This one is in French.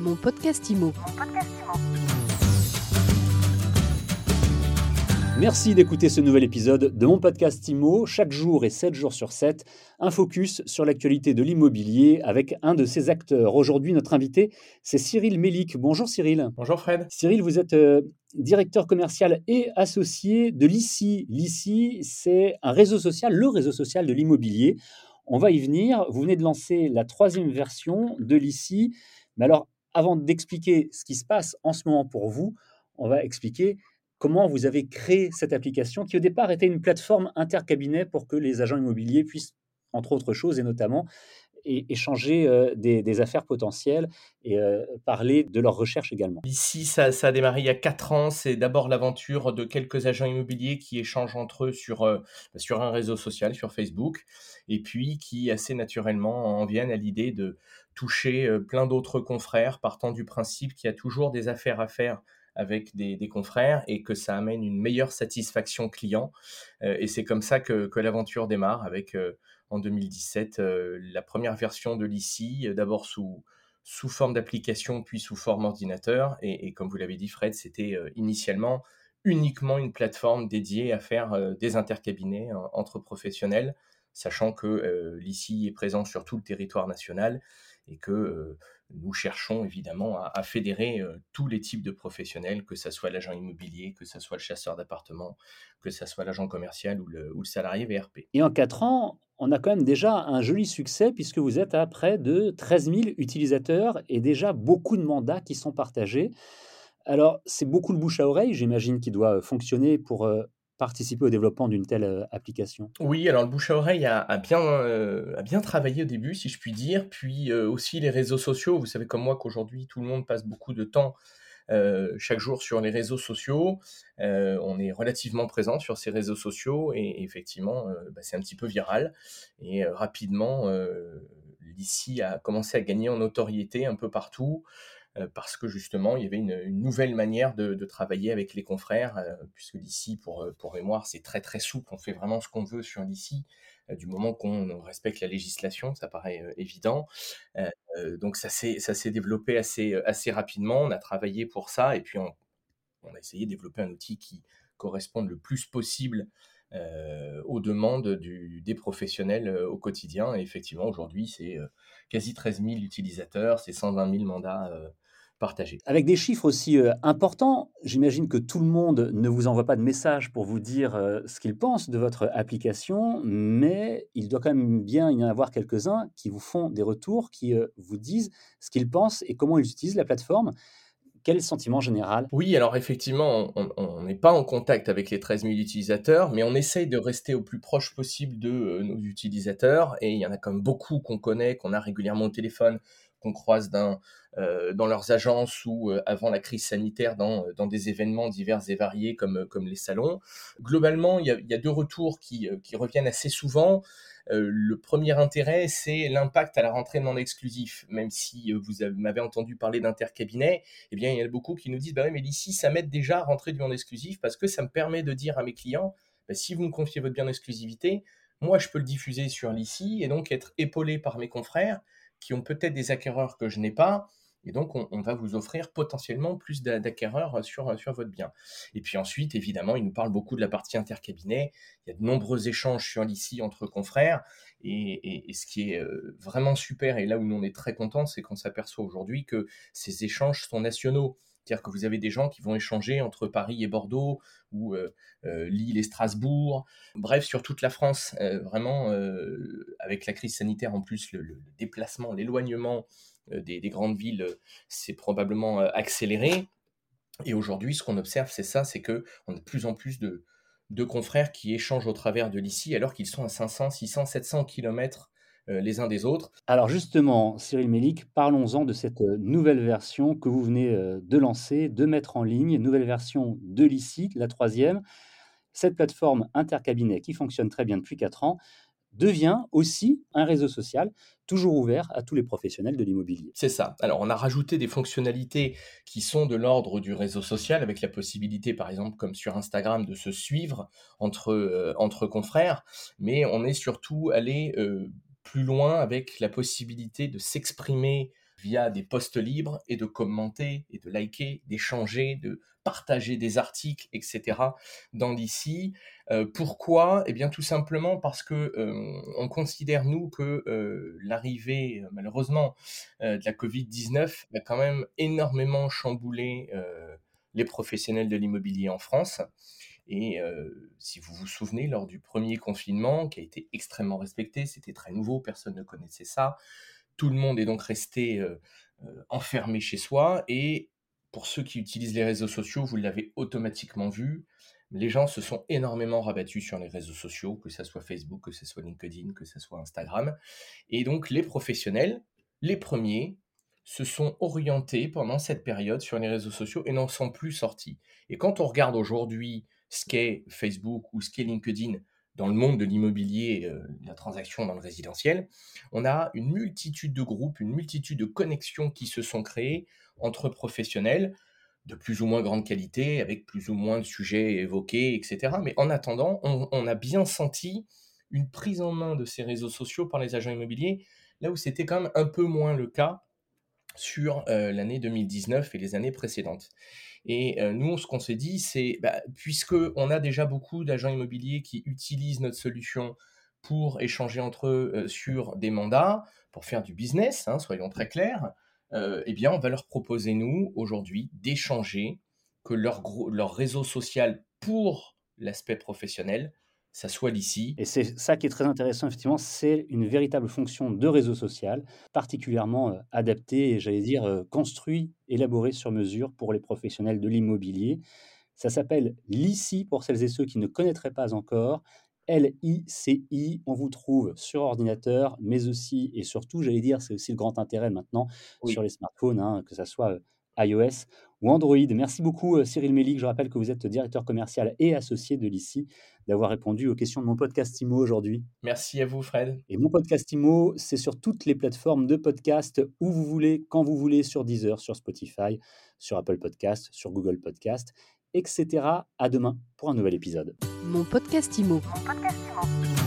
Mon podcast IMO. Merci d'écouter ce nouvel épisode de mon podcast IMO. Chaque jour et 7 jours sur 7, un focus sur l'actualité de l'immobilier avec un de ses acteurs. Aujourd'hui, notre invité, c'est Cyril Mélic. Bonjour Cyril. Bonjour Fred. Cyril, vous êtes euh, directeur commercial et associé de l'ICI. L'ICI, c'est un réseau social, le réseau social de l'immobilier. On va y venir. Vous venez de lancer la troisième version de l'ICI. Mais alors, avant d'expliquer ce qui se passe en ce moment pour vous, on va expliquer comment vous avez créé cette application qui au départ était une plateforme intercabinet pour que les agents immobiliers puissent, entre autres choses et notamment, échanger euh, des, affaires potentielles et euh, parler de leurs recherches également. Ici, ça, a démarré il y a quatre ans. C'est d'abord l'aventure de quelques agents immobiliers qui échangent entre eux sur, euh, sur un réseau social, sur Facebook, et puis qui assez naturellement en viennent à l'idée de toucher plein d'autres confrères, partant du principe qu'il y a toujours des affaires à faire avec des, confrères et que ça amène une meilleure satisfaction client. Et c'est comme ça que, l'aventure démarre avec en 2017 euh, la première version de l'ICI, d'abord sous, sous forme d'application puis sous forme ordinateur. Et, comme vous l'avez dit Fred, c'était initialement uniquement une plateforme dédiée à faire des intercabinets entre professionnels, sachant que l'ICI est présent sur tout le territoire national et que nous cherchons évidemment à, fédérer euh, tous les types de professionnels, que ce soit l'agent immobilier, que ce soit le chasseur d'appartements, que ce soit l'agent commercial ou le, salarié VRP. Et en quatre ans, on a quand même déjà un joli succès puisque vous êtes à près de 13 000 utilisateurs et déjà beaucoup de mandats qui sont partagés. Alors, c'est beaucoup le bouche à oreille, j'imagine, qui doit fonctionner pour euh, participer au développement d'une telle euh, application Oui, alors le bouche à oreille a, bien, euh, travaillé au début, si je puis dire, puis euh, aussi les réseaux sociaux. Vous savez comme moi qu'aujourd'hui, tout le monde passe beaucoup de temps chaque jour sur les réseaux sociaux. on est relativement présent sur ces réseaux sociaux et, effectivement, bah, c'est un petit peu viral. Et rapidement, l'ICI a commencé à gagner en notoriété un peu partout. Euh, parce que justement, il y avait une, nouvelle manière de, travailler avec les confrères, euh, puisque d'ici, pour, euh, pour mémoire, c'est très très souple, on fait vraiment ce qu'on veut sur d'ici, du moment qu'on respecte la législation, ça paraît évident. donc ça s'est développé assez, assez rapidement, on a travaillé pour ça, et puis on, a essayé de développer un outil qui corresponde le plus possible aux demandes du, des professionnels au quotidien. Et effectivement, aujourd'hui, c'est quasi 13 000 utilisateurs, c'est 120 000 mandats avec des chiffres aussi euh, importants, j'imagine que tout le monde ne vous envoie pas de messages pour vous dire euh, ce qu'il pense de votre application, mais il doit quand même bien y en avoir quelques-uns qui vous font des retours, qui euh, vous disent ce qu'ils pensent et comment ils utilisent la plateforme. Quel sentiment général? Oui, alors effectivement, on n'est pas en contact avec les 13 000 utilisateurs, mais on essaye de rester au plus proche possible de nos utilisateurs. Et il y en a quand même beaucoup qu'on connaît, qu'on a régulièrement au téléphone, qu'on croise dans, euh, dans leurs agences ou euh, avant la crise sanitaire dans, dans des événements divers et variés comme, comme les salons. Globalement, il y a, deux retours qui, euh, qui reviennent assez souvent. le premier intérêt, c'est l'impact à la rentrée non exclusif. Même si vous m'avez entendu parler d'intercabinet, eh bien, il y a beaucoup qui nous disent, bah mais ici, ça m'aide déjà à rentrer du non exclusif parce que ça me permet de dire à mes clients, bah, si vous me confiez votre bien d'exclusivité, moi, je peux le diffuser sur l'ICI et donc être épaulé par mes confrères qui ont peut-être des acquéreurs que je n'ai pas. Et donc, on, va vous offrir potentiellement plus d'acquéreurs sur, votre bien. Et puis ensuite, évidemment, il nous parle beaucoup de la partie intercabinet. Il y a de nombreux échanges sur l'ICI entre confrères. Et, ce qui est euh, vraiment super, et là où on est très content, c'est qu'on s'aperçoit aujourd'hui que ces échanges sont nationaux. C'est-à-dire que vous avez des gens qui vont échanger entre Paris et Bordeaux, ou euh, euh, Lille et Strasbourg, bref, sur toute la France. Euh, vraiment, avec la crise sanitaire en plus, le, déplacement, l'éloignement des, grandes villes s'est probablement accéléré. Et aujourd'hui, ce qu'on observe, c'est ça, c'est qu'on a de plus en plus de, de confrères qui échangent au travers de l'ICI alors qu'ils sont à 500, 600, 700 kilomètres les uns des autres. Alors justement, Cyril Mélic, parlons-en de cette euh, nouvelle version que vous venez euh, de lancer, de mettre en ligne, nouvelle version de l'ICI, la troisième. Cette plateforme intercabinet qui fonctionne très bien depuis 4 ans devient aussi un réseau social toujours ouvert à tous les professionnels de l'immobilier. C'est ça. Alors on a rajouté des fonctionnalités qui sont de l'ordre du réseau social avec la possibilité par exemple comme sur Instagram de se suivre entre, entre confrères, mais on est surtout allé plus loin avec la possibilité de s'exprimer via des posts libres et de commenter et de liker, d'échanger, de partager des articles, etc. dans l'ICI. Euh, pourquoi? Eh bien tout simplement parce que euh, on considère nous que euh, l'arrivée malheureusement de la Covid-19 a quand même énormément chamboulé les professionnels de l'immobilier en France. Et si vous vous souvenez, lors du premier confinement, qui a été extrêmement respecté, c'était très nouveau, personne ne connaissait ça. Tout le monde est donc resté enfermé chez soi. Et pour ceux qui utilisent les réseaux sociaux, vous l'avez automatiquement vu, les gens se sont énormément rabattus sur les réseaux sociaux, que ce soit Facebook, que ce soit LinkedIn, que ce soit Instagram. Et donc les professionnels, les premiers, se sont orientés pendant cette période sur les réseaux sociaux et n'en sont plus sortis. Et quand on regarde aujourd'hui ce qu'est Facebook ou ce qu'est LinkedIn dans le monde de l'immobilier, euh, la transaction dans le résidentiel, on a une multitude de groupes, une multitude de connexions qui se sont créées entre professionnels de plus ou moins grande qualité, avec plus ou moins de sujets évoqués, etc. Mais en attendant, on, a bien senti une prise en main de ces réseaux sociaux par les agents immobiliers, là où c'était quand même un peu moins le cas sur euh, l'année 2019 et les années précédentes. Et euh, nous, ce qu'on s'est dit, c'est, bah, puisqu'on a déjà beaucoup d'agents immobiliers qui utilisent notre solution pour échanger entre eux euh, sur des mandats, pour faire du business, hein, soyons très clairs, eh bien, on va leur proposer, nous, aujourd'hui, d'échanger, que leur réseau social pour l'aspect professionnel ça soit d'ici. Et c'est ça qui est très intéressant, effectivement, c'est une véritable fonction de réseau social, particulièrement euh, adaptée et j'allais dire euh, construit, élaboré sur mesure pour les professionnels de l'immobilier. Ça s'appelle l'ICI pour celles et ceux qui ne connaîtraient pas encore. L-I-C-I, on vous trouve sur ordinateur, mais aussi et surtout, j'allais dire, c'est aussi le grand intérêt maintenant sur les smartphones, hein, que ce soit euh, iOS ou Android. Merci beaucoup euh, Cyril Mélic. Je rappelle que vous êtes directeur commercial et associé de l'ICI, d'avoir répondu aux questions de mon podcast IMO aujourd'hui. Merci à vous Fred. Et mon podcast IMO, c'est sur toutes les plateformes de podcast où vous voulez, quand vous voulez, sur Deezer, sur Spotify, sur Apple Podcast, sur Google Podcast, etc. À demain pour un nouvel épisode. Mon podcast IMO. Mon podcast